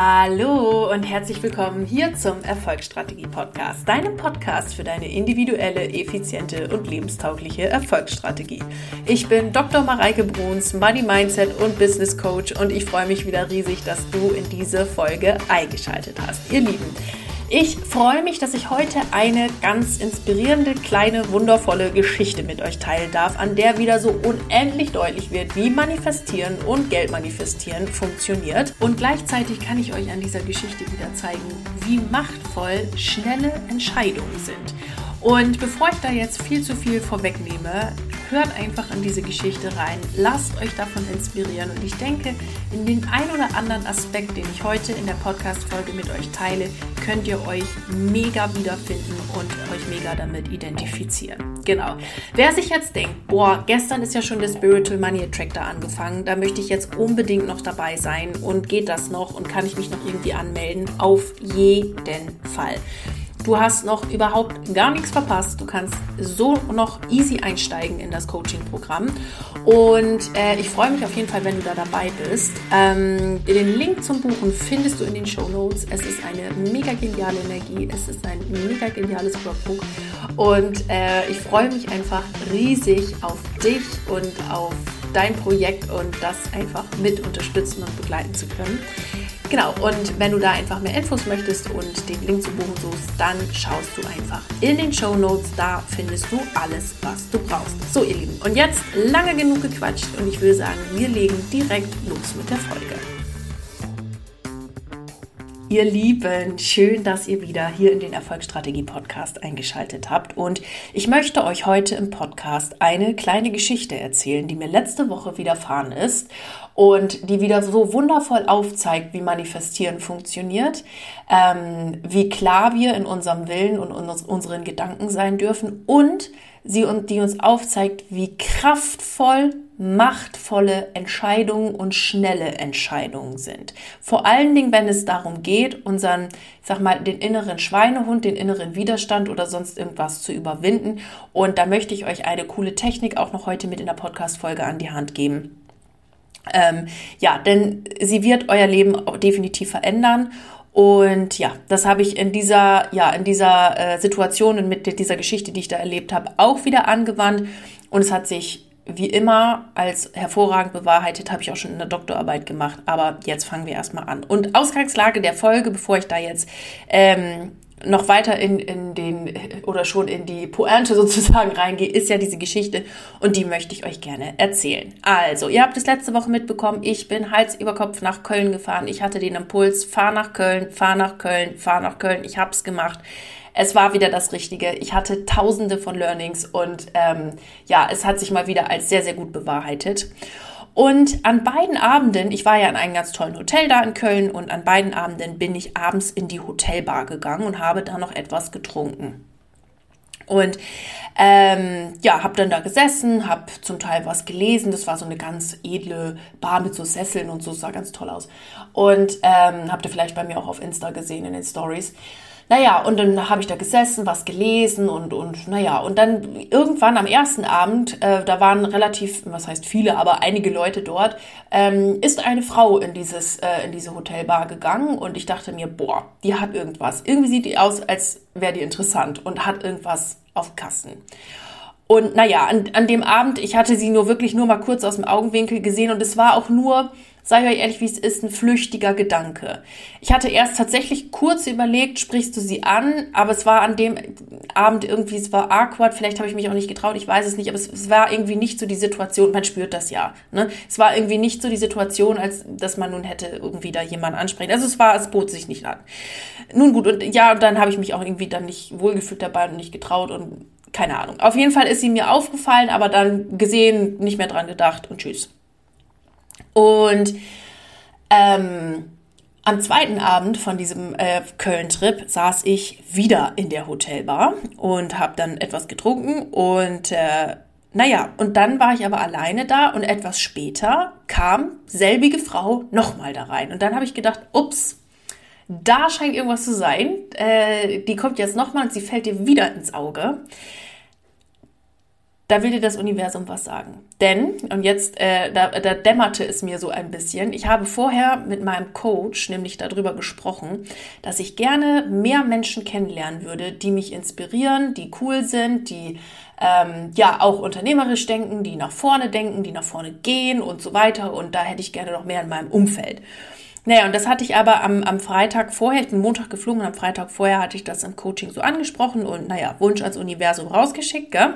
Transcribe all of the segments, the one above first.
Hallo und herzlich willkommen hier zum Erfolgsstrategie Podcast, deinem Podcast für deine individuelle, effiziente und lebenstaugliche Erfolgsstrategie. Ich bin Dr. Mareike Bruns, Money Mindset und Business Coach und ich freue mich wieder riesig, dass du in diese Folge eingeschaltet hast. Ihr Lieben, ich freue mich, dass ich heute eine ganz inspirierende, kleine, wundervolle Geschichte mit euch teilen darf, an der wieder so unendlich deutlich wird, wie Manifestieren und Geld manifestieren funktioniert. Und gleichzeitig kann ich euch an dieser Geschichte wieder zeigen, wie machtvoll schnelle Entscheidungen sind. Und bevor ich da jetzt viel zu viel vorwegnehme, hört einfach in diese Geschichte rein, lasst euch davon inspirieren und ich denke, in den ein oder anderen Aspekt, den ich heute in der Podcast-Folge mit euch teile, könnt ihr euch mega wiederfinden und euch mega damit identifizieren. Genau. Wer sich jetzt denkt, boah, gestern ist ja schon der Spiritual Money Attractor angefangen, da möchte ich jetzt unbedingt noch dabei sein und geht das noch und kann ich mich noch irgendwie anmelden? Auf jeden Fall. Du hast noch überhaupt gar nichts verpasst. Du kannst so noch easy einsteigen in das Coaching-Programm. Und äh, ich freue mich auf jeden Fall, wenn du da dabei bist. Ähm, den Link zum Buchen findest du in den Show Notes. Es ist eine mega geniale Energie. Es ist ein mega geniales Workbook. Und äh, ich freue mich einfach riesig auf dich und auf dein Projekt und das einfach mit unterstützen und begleiten zu können. Genau, und wenn du da einfach mehr Infos möchtest und den Link zu buchen suchst, dann schaust du einfach in den Show Notes. Da findest du alles, was du brauchst. So, ihr Lieben, und jetzt lange genug gequatscht und ich würde sagen, wir legen direkt los mit der Folge. Ihr Lieben, schön, dass ihr wieder hier in den Erfolgsstrategie Podcast eingeschaltet habt. Und ich möchte euch heute im Podcast eine kleine Geschichte erzählen, die mir letzte Woche widerfahren ist und die wieder so wundervoll aufzeigt, wie Manifestieren funktioniert, ähm, wie klar wir in unserem Willen und unseren Gedanken sein dürfen und sie die uns aufzeigt, wie kraftvoll machtvolle Entscheidungen und schnelle Entscheidungen sind. Vor allen Dingen, wenn es darum geht, unseren, ich sag mal, den inneren Schweinehund, den inneren Widerstand oder sonst irgendwas zu überwinden. Und da möchte ich euch eine coole Technik auch noch heute mit in der Podcast-Folge an die Hand geben. Ähm, ja, denn sie wird euer Leben definitiv verändern. Und ja, das habe ich in dieser, ja, in dieser äh, Situation und mit dieser Geschichte, die ich da erlebt habe, auch wieder angewandt. Und es hat sich wie immer als hervorragend bewahrheitet, habe ich auch schon in der Doktorarbeit gemacht. Aber jetzt fangen wir erstmal an. Und Ausgangslage der Folge, bevor ich da jetzt ähm, noch weiter in, in den oder schon in die Pointe sozusagen reingehe, ist ja diese Geschichte und die möchte ich euch gerne erzählen. Also, ihr habt es letzte Woche mitbekommen, ich bin Hals über Kopf nach Köln gefahren. Ich hatte den Impuls, fahr nach Köln, fahr nach Köln, fahr nach Köln. Ich habe es gemacht es war wieder das Richtige. Ich hatte tausende von Learnings und ähm, ja, es hat sich mal wieder als sehr, sehr gut bewahrheitet. Und an beiden Abenden, ich war ja in einem ganz tollen Hotel da in Köln und an beiden Abenden bin ich abends in die Hotelbar gegangen und habe da noch etwas getrunken. Und ähm, ja, habe dann da gesessen, habe zum Teil was gelesen. Das war so eine ganz edle Bar mit so Sesseln und so, sah ganz toll aus. Und ähm, habt ihr vielleicht bei mir auch auf Insta gesehen in den Stories. Naja, und dann habe ich da gesessen, was gelesen und, und naja, und dann irgendwann am ersten Abend, äh, da waren relativ, was heißt viele, aber einige Leute dort, ähm, ist eine Frau in, dieses, äh, in diese Hotelbar gegangen und ich dachte mir, boah, die hat irgendwas. Irgendwie sieht die aus, als wäre die interessant und hat irgendwas auf Kasten. Und naja, an, an dem Abend, ich hatte sie nur wirklich nur mal kurz aus dem Augenwinkel gesehen und es war auch nur Sei euch ehrlich, wie es ist, ein flüchtiger Gedanke. Ich hatte erst tatsächlich kurz überlegt, sprichst du sie an, aber es war an dem Abend irgendwie, es war awkward, vielleicht habe ich mich auch nicht getraut, ich weiß es nicht, aber es, es war irgendwie nicht so die Situation, man spürt das ja, ne? Es war irgendwie nicht so die Situation, als dass man nun hätte irgendwie da jemanden ansprechen. Also es war, es bot sich nicht an. Nun gut, und ja, und dann habe ich mich auch irgendwie dann nicht wohlgefühlt dabei und nicht getraut und keine Ahnung. Auf jeden Fall ist sie mir aufgefallen, aber dann gesehen, nicht mehr dran gedacht und tschüss. Und ähm, am zweiten Abend von diesem äh, Köln-Trip saß ich wieder in der Hotelbar und habe dann etwas getrunken und äh, naja, und dann war ich aber alleine da und etwas später kam selbige Frau nochmal da rein. Und dann habe ich gedacht, ups, da scheint irgendwas zu sein. Äh, die kommt jetzt nochmal und sie fällt dir wieder ins Auge. Da will dir das Universum was sagen. Denn, und jetzt, äh, da, da dämmerte es mir so ein bisschen, ich habe vorher mit meinem Coach nämlich darüber gesprochen, dass ich gerne mehr Menschen kennenlernen würde, die mich inspirieren, die cool sind, die ähm, ja auch unternehmerisch denken, die nach vorne denken, die nach vorne gehen und so weiter. Und da hätte ich gerne noch mehr in meinem Umfeld. Naja, und das hatte ich aber am, am Freitag vorher, ich bin Montag geflogen und am Freitag vorher hatte ich das im Coaching so angesprochen und naja, Wunsch ans Universum rausgeschickt, gell?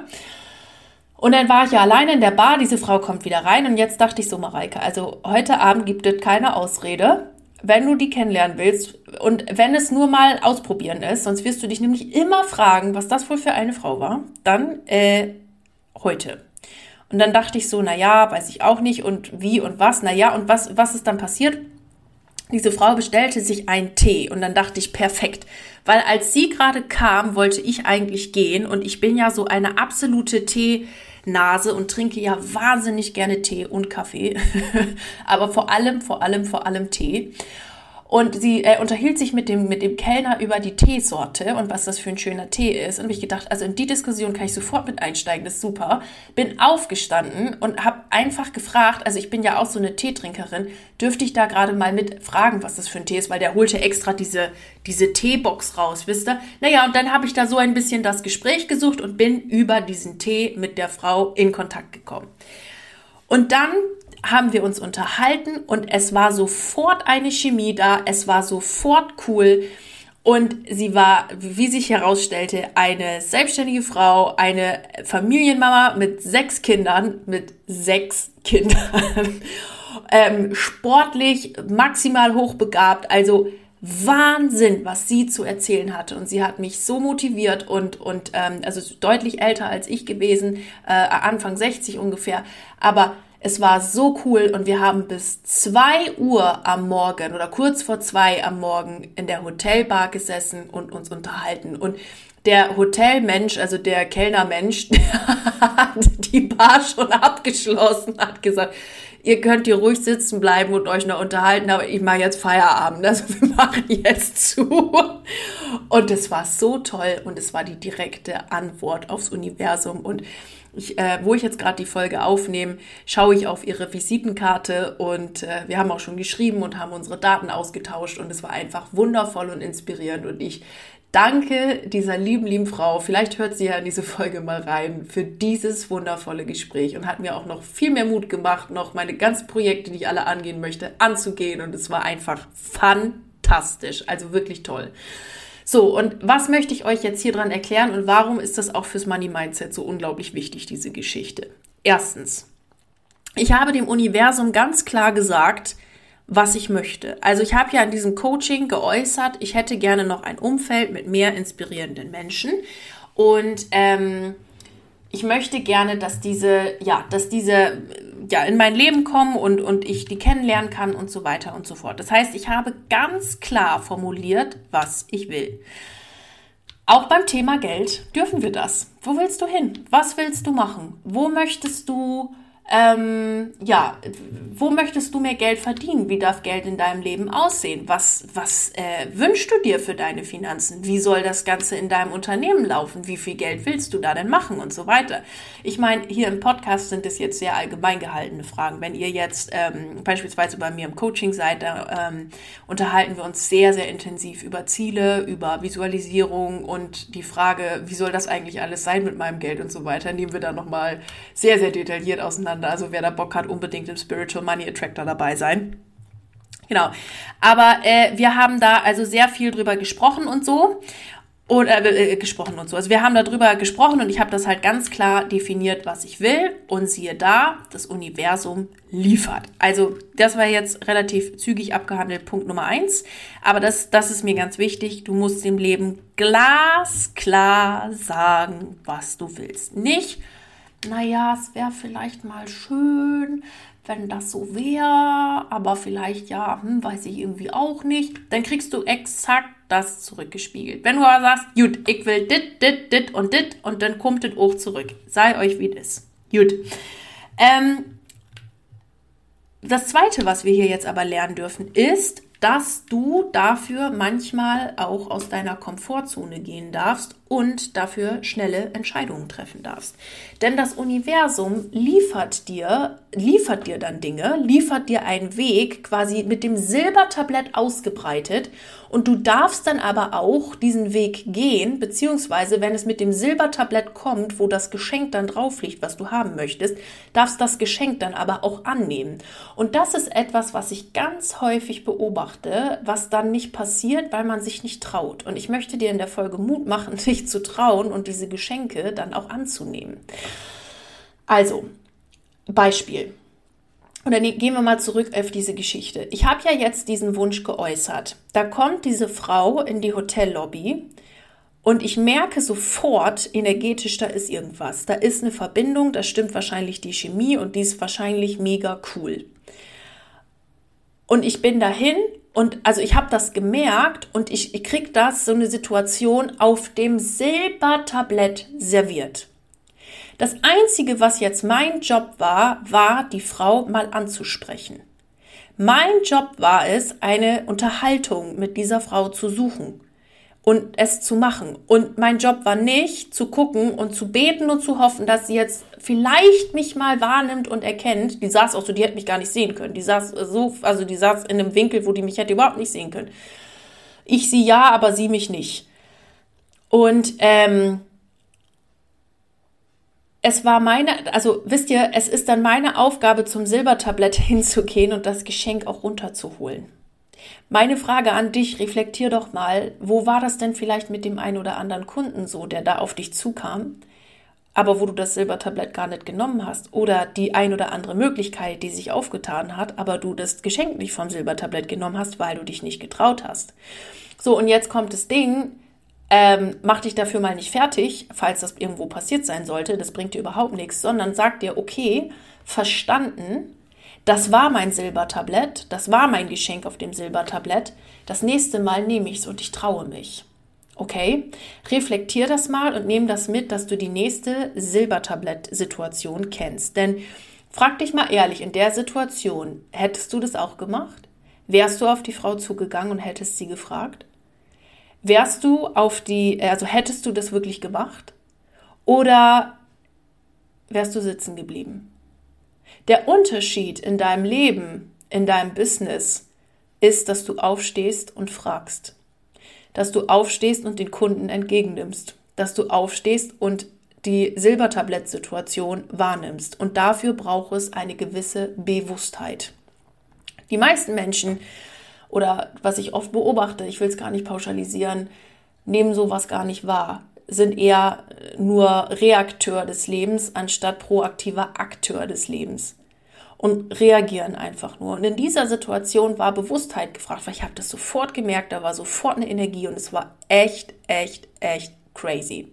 Und dann war ich ja alleine in der Bar, diese Frau kommt wieder rein und jetzt dachte ich so, Mareike, also heute Abend gibt es keine Ausrede, wenn du die kennenlernen willst und wenn es nur mal ausprobieren ist, sonst wirst du dich nämlich immer fragen, was das wohl für eine Frau war, dann äh, heute. Und dann dachte ich so, na ja, weiß ich auch nicht und wie und was, na ja, und was, was ist dann passiert? Diese Frau bestellte sich einen Tee und dann dachte ich, perfekt. Weil als sie gerade kam, wollte ich eigentlich gehen und ich bin ja so eine absolute Tee- Nase und trinke ja wahnsinnig gerne Tee und Kaffee, aber vor allem, vor allem, vor allem Tee. Und sie äh, unterhielt sich mit dem, mit dem Kellner über die Teesorte und was das für ein schöner Tee ist. Und habe ich gedacht, also in die Diskussion kann ich sofort mit einsteigen, das ist super. Bin aufgestanden und habe einfach gefragt, also ich bin ja auch so eine Teetrinkerin, dürfte ich da gerade mal mit fragen, was das für ein Tee ist, weil der holte extra diese, diese Teebox raus, wisst ihr? Naja, und dann habe ich da so ein bisschen das Gespräch gesucht und bin über diesen Tee mit der Frau in Kontakt gekommen. Und dann haben wir uns unterhalten und es war sofort eine Chemie da, es war sofort cool. Und sie war, wie sich herausstellte, eine selbstständige Frau, eine Familienmama mit sechs Kindern, mit sechs Kindern, ähm, sportlich, maximal hochbegabt, also Wahnsinn, was sie zu erzählen hatte. Und sie hat mich so motiviert und, und ähm, also deutlich älter als ich gewesen, äh, Anfang 60 ungefähr. Aber es war so cool und wir haben bis zwei Uhr am Morgen oder kurz vor zwei am Morgen in der Hotelbar gesessen und uns unterhalten. Und der Hotelmensch, also der Kellnermensch, der hat die Bar schon abgeschlossen, hat gesagt, ihr könnt hier ruhig sitzen bleiben und euch noch unterhalten, aber ich mache jetzt Feierabend. Also wir machen jetzt zu. Und es war so toll und es war die direkte Antwort aufs Universum. Und ich, äh, wo ich jetzt gerade die Folge aufnehme, schaue ich auf ihre Visitenkarte und äh, wir haben auch schon geschrieben und haben unsere Daten ausgetauscht und es war einfach wundervoll und inspirierend und ich danke dieser lieben, lieben Frau, vielleicht hört sie ja in diese Folge mal rein, für dieses wundervolle Gespräch und hat mir auch noch viel mehr Mut gemacht, noch meine ganzen Projekte, die ich alle angehen möchte, anzugehen und es war einfach fantastisch, also wirklich toll. So, und was möchte ich euch jetzt hier dran erklären und warum ist das auch fürs Money Mindset so unglaublich wichtig, diese Geschichte? Erstens, ich habe dem Universum ganz klar gesagt, was ich möchte. Also ich habe ja in diesem Coaching geäußert, ich hätte gerne noch ein Umfeld mit mehr inspirierenden Menschen und ähm, ich möchte gerne, dass diese, ja, dass diese ja, in mein Leben kommen und, und ich die kennenlernen kann und so weiter und so fort. Das heißt, ich habe ganz klar formuliert, was ich will. Auch beim Thema Geld dürfen wir das. Wo willst du hin? Was willst du machen? Wo möchtest du ähm, ja, wo möchtest du mehr Geld verdienen? Wie darf Geld in deinem Leben aussehen? Was, was äh, wünschst du dir für deine Finanzen? Wie soll das Ganze in deinem Unternehmen laufen? Wie viel Geld willst du da denn machen und so weiter? Ich meine, hier im Podcast sind es jetzt sehr allgemein gehaltene Fragen. Wenn ihr jetzt ähm, beispielsweise bei mir im Coaching seid, da ähm, unterhalten wir uns sehr, sehr intensiv über Ziele, über Visualisierung und die Frage, wie soll das eigentlich alles sein mit meinem Geld und so weiter, nehmen wir da nochmal sehr, sehr detailliert auseinander miteinander. Also wer da Bock hat, unbedingt im Spiritual Money Attractor dabei sein. Genau. Aber äh, wir haben da also sehr viel drüber gesprochen und so. Oder äh, gesprochen und so. Also wir haben darüber gesprochen und ich habe das halt ganz klar definiert, was ich will. Und siehe da, das Universum liefert. Also das war jetzt relativ zügig abgehandelt, Punkt Nummer eins. Aber das, das ist mir ganz wichtig. Du musst dem Leben glasklar sagen, was du willst. Nicht naja, es wäre vielleicht mal schön, wenn das so wäre, aber vielleicht ja, hm, weiß ich irgendwie auch nicht, dann kriegst du exakt das zurückgespiegelt. Wenn du aber sagst, gut, ich will dit, dit, dit und dit und dann kommt das auch zurück. Sei euch wie das. Gut. Ähm, das zweite, was wir hier jetzt aber lernen dürfen, ist, dass du dafür manchmal auch aus deiner Komfortzone gehen darfst und dafür schnelle Entscheidungen treffen darfst. Denn das Universum liefert dir, liefert dir dann Dinge, liefert dir einen Weg quasi mit dem Silbertablett ausgebreitet und du darfst dann aber auch diesen Weg gehen, beziehungsweise wenn es mit dem Silbertablett kommt, wo das Geschenk dann drauf liegt, was du haben möchtest, darfst das Geschenk dann aber auch annehmen. Und das ist etwas, was ich ganz häufig beobachte, was dann nicht passiert, weil man sich nicht traut. Und ich möchte dir in der Folge Mut machen, sich zu trauen und diese Geschenke dann auch anzunehmen. Also, Beispiel. Und dann gehen wir mal zurück auf diese Geschichte. Ich habe ja jetzt diesen Wunsch geäußert. Da kommt diese Frau in die Hotellobby und ich merke sofort energetisch, da ist irgendwas. Da ist eine Verbindung, da stimmt wahrscheinlich die Chemie und die ist wahrscheinlich mega cool. Und ich bin dahin und also ich habe das gemerkt und ich, ich krieg das, so eine Situation, auf dem Silbertablett serviert. Das Einzige, was jetzt mein Job war, war, die Frau mal anzusprechen. Mein Job war es, eine Unterhaltung mit dieser Frau zu suchen und es zu machen. Und mein Job war nicht zu gucken und zu beten und zu hoffen, dass sie jetzt vielleicht mich mal wahrnimmt und erkennt. Die saß auch so, die hätte mich gar nicht sehen können. Die saß so, also die saß in einem Winkel, wo die mich hätte überhaupt nicht sehen können. Ich sie ja, aber sie mich nicht. Und ähm, es war meine, also wisst ihr, es ist dann meine Aufgabe, zum Silbertablett hinzugehen und das Geschenk auch runterzuholen. Meine Frage an dich, reflektier doch mal, wo war das denn vielleicht mit dem einen oder anderen Kunden so, der da auf dich zukam, aber wo du das Silbertablett gar nicht genommen hast oder die ein oder andere Möglichkeit, die sich aufgetan hat, aber du das Geschenk nicht vom Silbertablett genommen hast, weil du dich nicht getraut hast. So, und jetzt kommt das Ding, ähm, mach dich dafür mal nicht fertig, falls das irgendwo passiert sein sollte, das bringt dir überhaupt nichts, sondern sag dir, okay, verstanden, das war mein Silbertablett, das war mein Geschenk auf dem Silbertablett, das nächste Mal nehme ich es und ich traue mich. Okay? Reflektier das mal und nimm das mit, dass du die nächste Silbertablett-Situation kennst. Denn frag dich mal ehrlich, in der Situation, hättest du das auch gemacht? Wärst du auf die Frau zugegangen und hättest sie gefragt? Wärst du auf die, also hättest du das wirklich gemacht? Oder wärst du sitzen geblieben? Der Unterschied in deinem Leben, in deinem Business, ist, dass du aufstehst und fragst. Dass du aufstehst und den Kunden entgegennimmst. Dass du aufstehst und die Silbertablett-Situation wahrnimmst. Und dafür braucht es eine gewisse Bewusstheit. Die meisten Menschen oder was ich oft beobachte, ich will es gar nicht pauschalisieren, nehmen sowas gar nicht wahr, sind eher nur Reakteur des Lebens anstatt proaktiver Akteur des Lebens und reagieren einfach nur. Und in dieser Situation war Bewusstheit gefragt, weil ich habe das sofort gemerkt, da war sofort eine Energie und es war echt, echt, echt crazy.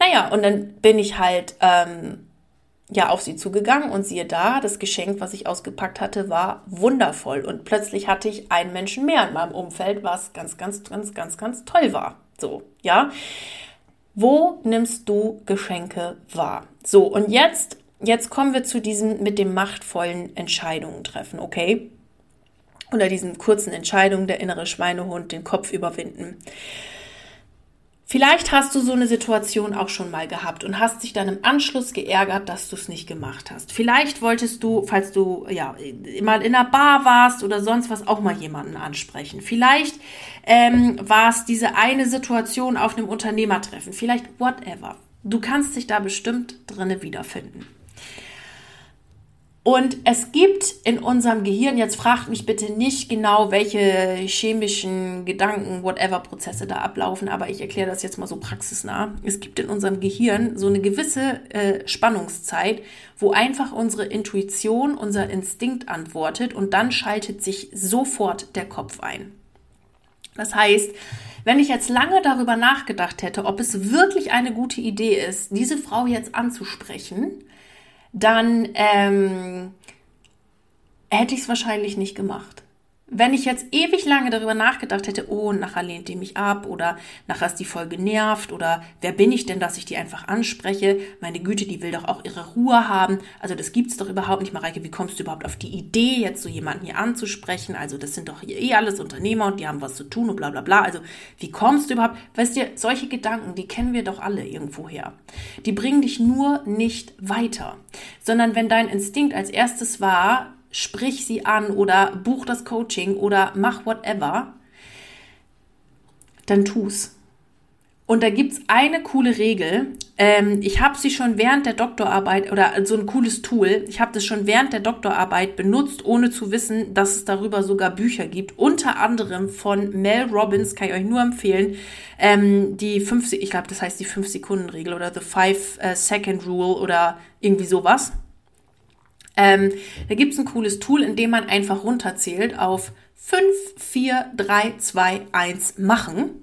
Naja, und dann bin ich halt ähm, ja auf sie zugegangen und siehe da, das Geschenk, was ich ausgepackt hatte, war wundervoll. Und plötzlich hatte ich einen Menschen mehr in meinem Umfeld, was ganz, ganz, ganz, ganz, ganz toll war. So, ja. Wo nimmst du Geschenke wahr? So, und jetzt, jetzt kommen wir zu diesem mit dem machtvollen Entscheidungen treffen, okay? Oder diesen kurzen Entscheidungen, der innere Schweinehund, den Kopf überwinden. Vielleicht hast du so eine Situation auch schon mal gehabt und hast dich dann im Anschluss geärgert, dass du es nicht gemacht hast. Vielleicht wolltest du, falls du ja mal in einer Bar warst oder sonst was, auch mal jemanden ansprechen. Vielleicht ähm, war es diese eine Situation auf einem Unternehmertreffen. Vielleicht whatever. Du kannst dich da bestimmt drinne wiederfinden. Und es gibt in unserem Gehirn, jetzt fragt mich bitte nicht genau, welche chemischen Gedanken, whatever Prozesse da ablaufen, aber ich erkläre das jetzt mal so praxisnah. Es gibt in unserem Gehirn so eine gewisse äh, Spannungszeit, wo einfach unsere Intuition, unser Instinkt antwortet und dann schaltet sich sofort der Kopf ein. Das heißt, wenn ich jetzt lange darüber nachgedacht hätte, ob es wirklich eine gute Idee ist, diese Frau jetzt anzusprechen, dann ähm, hätte ich es wahrscheinlich nicht gemacht. Wenn ich jetzt ewig lange darüber nachgedacht hätte, oh, nachher lehnt die mich ab oder nachher ist die voll genervt oder wer bin ich denn, dass ich die einfach anspreche? Meine Güte, die will doch auch ihre Ruhe haben. Also das gibt's doch überhaupt nicht. Mareike, wie kommst du überhaupt auf die Idee, jetzt so jemanden hier anzusprechen? Also das sind doch hier eh alles Unternehmer und die haben was zu tun und bla bla bla. Also wie kommst du überhaupt? Weißt du, solche Gedanken, die kennen wir doch alle irgendwoher. Die bringen dich nur nicht weiter, sondern wenn dein Instinkt als erstes war, sprich sie an oder buch das Coaching oder mach whatever, dann tu's. Und da gibt's eine coole Regel. Ähm, ich habe sie schon während der Doktorarbeit oder so ein cooles Tool. Ich habe das schon während der Doktorarbeit benutzt, ohne zu wissen, dass es darüber sogar Bücher gibt. Unter anderem von Mel Robbins, kann ich euch nur empfehlen. Ähm, die fünf, ich glaube, das heißt die 5-Sekunden-Regel oder The Five-Second-Rule äh, oder irgendwie sowas. Ähm, da gibt es ein cooles Tool, in dem man einfach runterzählt auf 5, 4, 3, 2, 1 machen,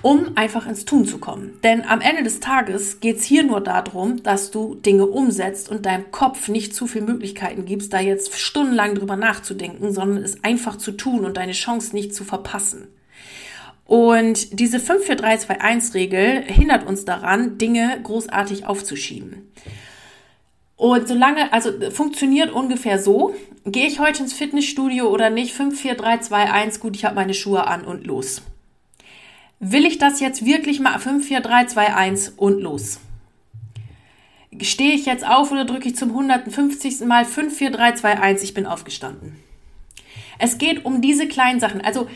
um einfach ins Tun zu kommen. Denn am Ende des Tages geht es hier nur darum, dass du Dinge umsetzt und deinem Kopf nicht zu viele Möglichkeiten gibst, da jetzt stundenlang drüber nachzudenken, sondern es einfach zu tun und deine Chance nicht zu verpassen. Und diese 5, 4, 3, 2, 1 Regel hindert uns daran, Dinge großartig aufzuschieben. Und solange, also funktioniert ungefähr so, gehe ich heute ins Fitnessstudio oder nicht, 5, 4, 3, 2, 1, gut, ich habe meine Schuhe an und los. Will ich das jetzt wirklich mal 5, 4, 3, 2, 1 und los? Stehe ich jetzt auf oder drücke ich zum 150. Mal 5, 4, 3, 2, 1, ich bin aufgestanden. Es geht um diese kleinen Sachen. Also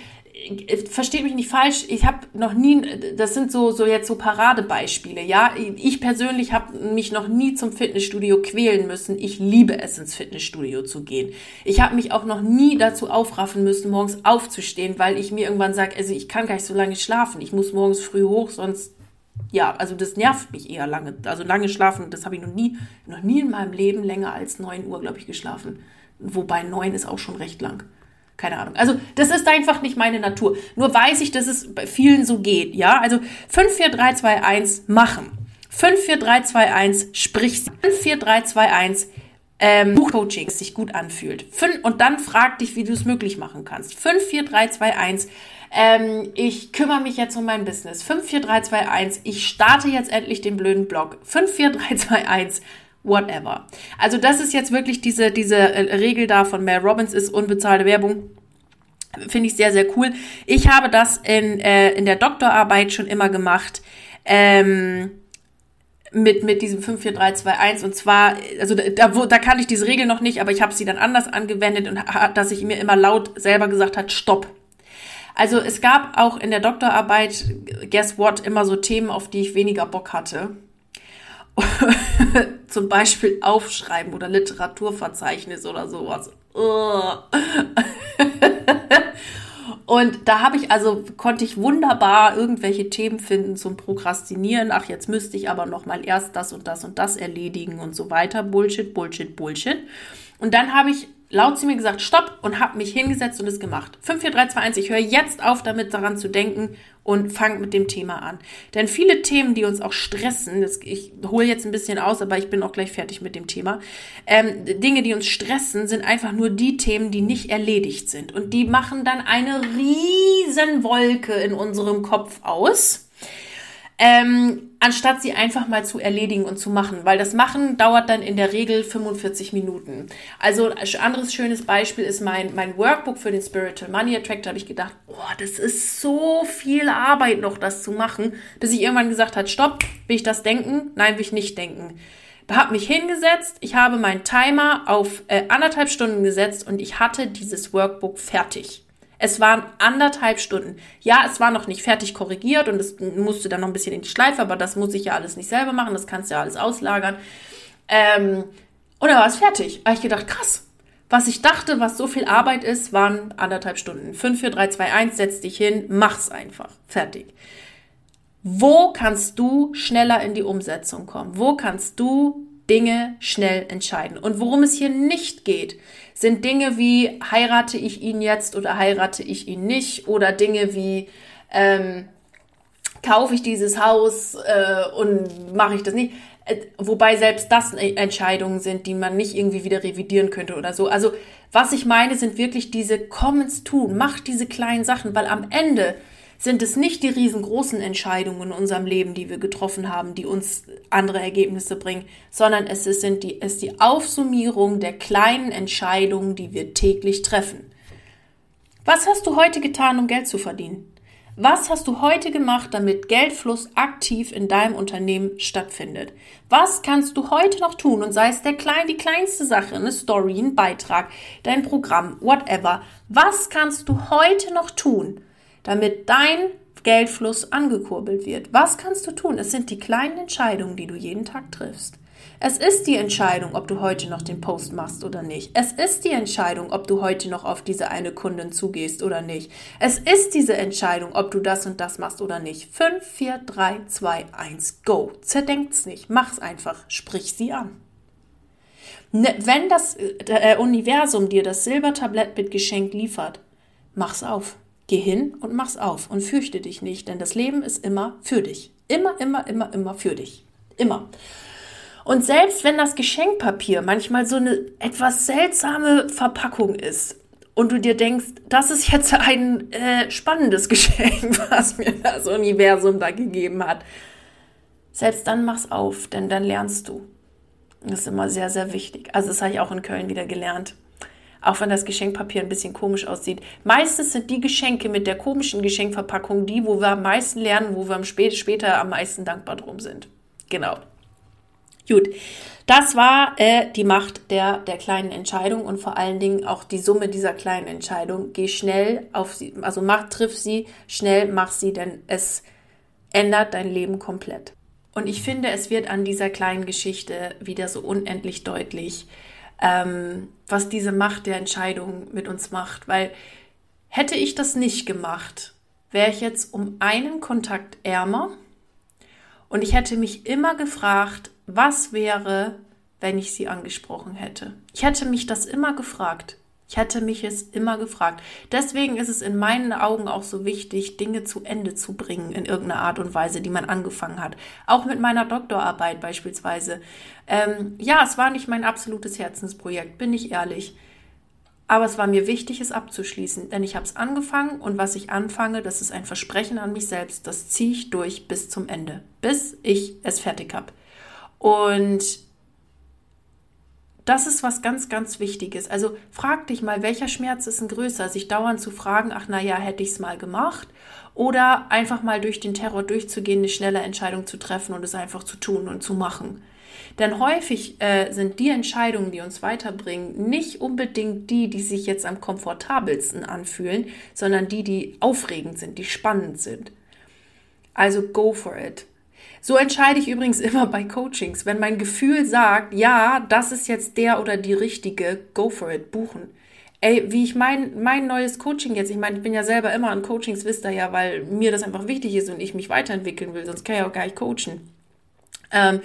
versteht mich nicht falsch, ich habe noch nie, das sind so, so jetzt so Paradebeispiele, ja. Ich persönlich habe mich noch nie zum Fitnessstudio quälen müssen. Ich liebe es, ins Fitnessstudio zu gehen. Ich habe mich auch noch nie dazu aufraffen müssen, morgens aufzustehen, weil ich mir irgendwann sage, also ich kann gar nicht so lange schlafen. Ich muss morgens früh hoch, sonst, ja, also das nervt mich eher lange. Also lange schlafen, das habe ich noch nie, noch nie in meinem Leben länger als neun Uhr, glaube ich, geschlafen. Wobei neun ist auch schon recht lang keine Ahnung. Also das ist einfach nicht meine Natur. Nur weiß ich, dass es bei vielen so geht. Ja, also 5, 4, 3, 2, 1 machen. 5, 4, 3, 2, 1 sprich. 5, 4, 3, 2, 1 ähm, Buchcoaching, sich gut anfühlt. Fün und dann frag dich, wie du es möglich machen kannst. 5, 4, 3, 2, 1 ähm, ich kümmere mich jetzt um mein Business. 5, 4, 3, 2, 1 ich starte jetzt endlich den blöden Blog. 5, 4, 3, 2, 1 whatever. Also das ist jetzt wirklich diese, diese äh, Regel da von Mel Robbins ist unbezahlte Werbung. Finde ich sehr, sehr cool. Ich habe das in, äh, in der Doktorarbeit schon immer gemacht. Ähm, mit, mit diesem 54321 und zwar, also da, wo, da kann ich diese Regel noch nicht, aber ich habe sie dann anders angewendet und dass ich mir immer laut selber gesagt hat, stopp. Also es gab auch in der Doktorarbeit, guess what, immer so Themen, auf die ich weniger Bock hatte. zum Beispiel aufschreiben oder Literaturverzeichnis oder sowas. Und da habe ich also konnte ich wunderbar irgendwelche Themen finden zum Prokrastinieren. Ach, jetzt müsste ich aber noch mal erst das und das und das erledigen und so weiter. Bullshit, Bullshit, Bullshit. Und dann habe ich laut zu mir gesagt, stopp und habe mich hingesetzt und es gemacht. 5, 4, 3, 2, 1, ich höre jetzt auf, damit daran zu denken und fange mit dem Thema an. Denn viele Themen, die uns auch stressen, das, ich hole jetzt ein bisschen aus, aber ich bin auch gleich fertig mit dem Thema, ähm, Dinge, die uns stressen, sind einfach nur die Themen, die nicht erledigt sind. Und die machen dann eine riesen Wolke in unserem Kopf aus ähm, anstatt sie einfach mal zu erledigen und zu machen, weil das Machen dauert dann in der Regel 45 Minuten. Also ein anderes schönes Beispiel ist mein, mein Workbook für den Spiritual Money Attract. Da habe ich gedacht, oh, das ist so viel Arbeit noch, das zu machen, bis ich irgendwann gesagt hat, stopp, will ich das denken? Nein, will ich nicht denken. Habe mich hingesetzt, ich habe meinen Timer auf äh, anderthalb Stunden gesetzt und ich hatte dieses Workbook fertig. Es waren anderthalb Stunden. Ja, es war noch nicht fertig korrigiert und es musste dann noch ein bisschen in die Schleife, aber das muss ich ja alles nicht selber machen, das kannst du ja alles auslagern. Ähm, und dann war es fertig. Da habe ich gedacht, krass. Was ich dachte, was so viel Arbeit ist, waren anderthalb Stunden. 5, 4, 3, 2, 1, setz dich hin, mach's einfach. Fertig. Wo kannst du schneller in die Umsetzung kommen? Wo kannst du Dinge schnell entscheiden? Und worum es hier nicht geht, sind Dinge wie heirate ich ihn jetzt oder heirate ich ihn nicht oder Dinge wie ähm, kaufe ich dieses Haus äh, und mache ich das nicht. Äh, wobei selbst das Entscheidungen sind, die man nicht irgendwie wieder revidieren könnte oder so. Also Was ich meine, sind wirklich diese komm ins Tun, mach diese kleinen Sachen, weil am Ende sind es nicht die riesengroßen Entscheidungen in unserem Leben, die wir getroffen haben, die uns andere Ergebnisse bringen, sondern es ist, sind die, ist die Aufsummierung der kleinen Entscheidungen, die wir täglich treffen. Was hast du heute getan, um Geld zu verdienen? Was hast du heute gemacht, damit Geldfluss aktiv in deinem Unternehmen stattfindet? Was kannst du heute noch tun? Und sei es der klein, die kleinste Sache, eine Story, ein Beitrag, dein Programm, whatever. Was kannst du heute noch tun, damit dein Geldfluss angekurbelt wird? Was kannst du tun? Es sind die kleinen Entscheidungen, die du jeden Tag triffst. Es ist die Entscheidung, ob du heute noch den Post machst oder nicht. Es ist die Entscheidung, ob du heute noch auf diese eine Kundin zugehst oder nicht. Es ist diese Entscheidung, ob du das und das machst oder nicht. 5, 4, 3, 2, 1, go. Zerdenkt's nicht. Mach's einfach. Sprich sie an. Ne, wenn das äh, Universum dir das Silbertablett mit Geschenk liefert, mach's auf. Geh hin und mach's auf und fürchte dich nicht, denn das Leben ist immer für dich. Immer, immer, immer, immer für dich. Immer. Und selbst wenn das Geschenkpapier manchmal so eine etwas seltsame Verpackung ist und du dir denkst, das ist jetzt ein äh, spannendes Geschenk, was mir das Universum da gegeben hat, selbst dann mach's auf, denn dann lernst du. Das ist immer sehr, sehr wichtig. Also das habe ich auch in Köln wieder gelernt. Auch wenn das Geschenkpapier ein bisschen komisch aussieht. Meistens sind die Geschenke mit der komischen Geschenkverpackung die, wo wir am meisten lernen, wo wir später am meisten dankbar drum sind. Genau. Gut, das war äh, die Macht der, der kleinen Entscheidung und vor allen Dingen auch die Summe dieser kleinen Entscheidung. Geh schnell auf sie, also mach, triff sie, schnell mach sie, denn es ändert dein Leben komplett. Und ich finde, es wird an dieser kleinen Geschichte wieder so unendlich deutlich, ähm, was diese Macht der Entscheidung mit uns macht. Weil hätte ich das nicht gemacht, wäre ich jetzt um einen Kontakt ärmer und ich hätte mich immer gefragt, was wäre, wenn ich sie angesprochen hätte? Ich hätte mich das immer gefragt. Ich hätte mich es immer gefragt. Deswegen ist es in meinen Augen auch so wichtig, Dinge zu Ende zu bringen in irgendeiner Art und Weise, die man angefangen hat. Auch mit meiner Doktorarbeit beispielsweise. Ähm, ja, es war nicht mein absolutes Herzensprojekt, bin ich ehrlich. Aber es war mir wichtig, es abzuschließen, denn ich habe es angefangen und was ich anfange, das ist ein Versprechen an mich selbst. Das ziehe ich durch bis zum Ende, bis ich es fertig habe. Und das ist was ganz, ganz Wichtiges. Also frag dich mal, welcher Schmerz ist denn größer? Sich dauernd zu fragen, ach naja, hätte ich es mal gemacht? Oder einfach mal durch den Terror durchzugehen, eine schnelle Entscheidung zu treffen und es einfach zu tun und zu machen. Denn häufig äh, sind die Entscheidungen, die uns weiterbringen, nicht unbedingt die, die sich jetzt am komfortabelsten anfühlen, sondern die, die aufregend sind, die spannend sind. Also go for it. So entscheide ich übrigens immer bei Coachings. Wenn mein Gefühl sagt, ja, das ist jetzt der oder die richtige, go for it, buchen. Ey, wie ich mein, mein neues Coaching jetzt, ich meine, ich bin ja selber immer an Coachings, wisst ihr ja, weil mir das einfach wichtig ist und ich mich weiterentwickeln will, sonst kann ich auch gar nicht coachen. Ähm,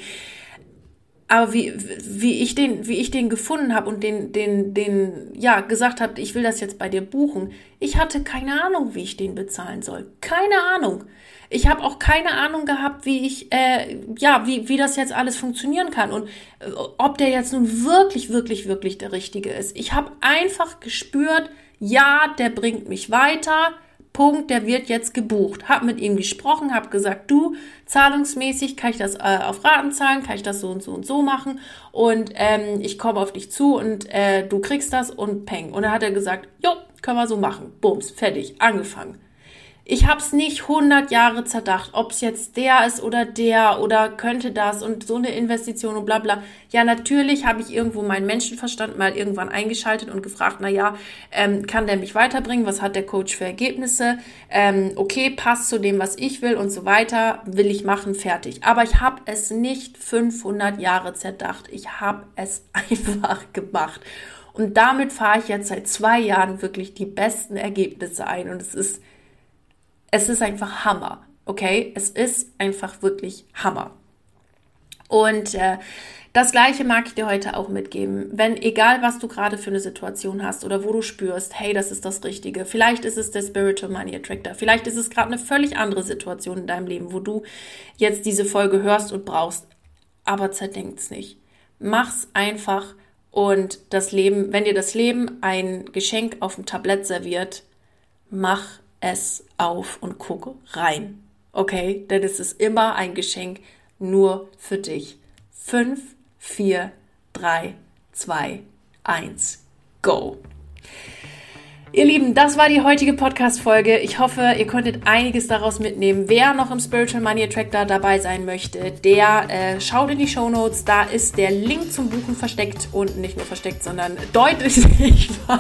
aber wie, wie ich den, wie ich den gefunden habe und den, den, den, ja, gesagt habe, ich will das jetzt bei dir buchen, ich hatte keine Ahnung, wie ich den bezahlen soll. Keine Ahnung. Ich habe auch keine Ahnung gehabt, wie ich, äh, ja, wie, wie das jetzt alles funktionieren kann und äh, ob der jetzt nun wirklich, wirklich, wirklich der Richtige ist. Ich habe einfach gespürt, ja, der bringt mich weiter. Punkt, der wird jetzt gebucht. Hab mit ihm gesprochen, hab gesagt, du, zahlungsmäßig kann ich das äh, auf Raten zahlen, kann ich das so und so und so machen und ähm, ich komme auf dich zu und äh, du kriegst das und peng. Und dann hat er gesagt, jo, können wir so machen. Bums, fertig, angefangen. Ich habe es nicht 100 Jahre zerdacht, ob es jetzt der ist oder der oder könnte das und so eine Investition und bla bla. Ja, natürlich habe ich irgendwo meinen Menschenverstand mal irgendwann eingeschaltet und gefragt, na ja, ähm, kann der mich weiterbringen? Was hat der Coach für Ergebnisse? Ähm, okay, passt zu dem, was ich will und so weiter. Will ich machen, fertig. Aber ich habe es nicht 500 Jahre zerdacht. Ich habe es einfach gemacht. Und damit fahre ich jetzt seit zwei Jahren wirklich die besten Ergebnisse ein. Und es ist es ist einfach Hammer. Okay, es ist einfach wirklich Hammer. Und äh, das Gleiche mag ich dir heute auch mitgeben. Wenn, egal was du gerade für eine Situation hast oder wo du spürst, hey, das ist das Richtige. Vielleicht ist es der Spiritual Money Attractor. Vielleicht ist es gerade eine völlig andere Situation in deinem Leben, wo du jetzt diese Folge hörst und brauchst. Aber zerdenkt's nicht. Mach's einfach Und das Leben, wenn dir das Leben ein Geschenk auf dem Tablett serviert, mach es auf und guck rein. Okay? Denn es ist immer ein Geschenk nur für dich. 5, 4, 3, 2, 1, go! Ihr Lieben, das war die heutige Podcast-Folge. Ich hoffe, ihr konntet einiges daraus mitnehmen. Wer noch im Spiritual Money Attractor dabei sein möchte, der äh, schaut in die Show Notes. Da ist der Link zum Buchen versteckt und nicht nur versteckt, sondern deutlich sichtbar.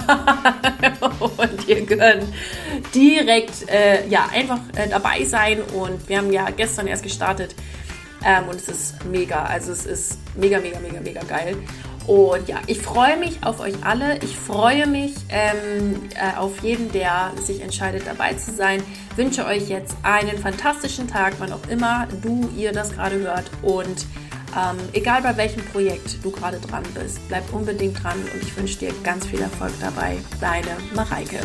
und ihr könnt direkt äh, ja einfach äh, dabei sein. Und wir haben ja gestern erst gestartet ähm, und es ist mega. Also es ist mega, mega, mega, mega geil. Und ja, ich freue mich auf euch alle. Ich freue mich ähm, äh, auf jeden, der sich entscheidet, dabei zu sein. Wünsche euch jetzt einen fantastischen Tag, wann auch immer du, ihr das gerade hört. Und ähm, egal bei welchem Projekt du gerade dran bist, bleib unbedingt dran und ich wünsche dir ganz viel Erfolg dabei. Deine Mareike.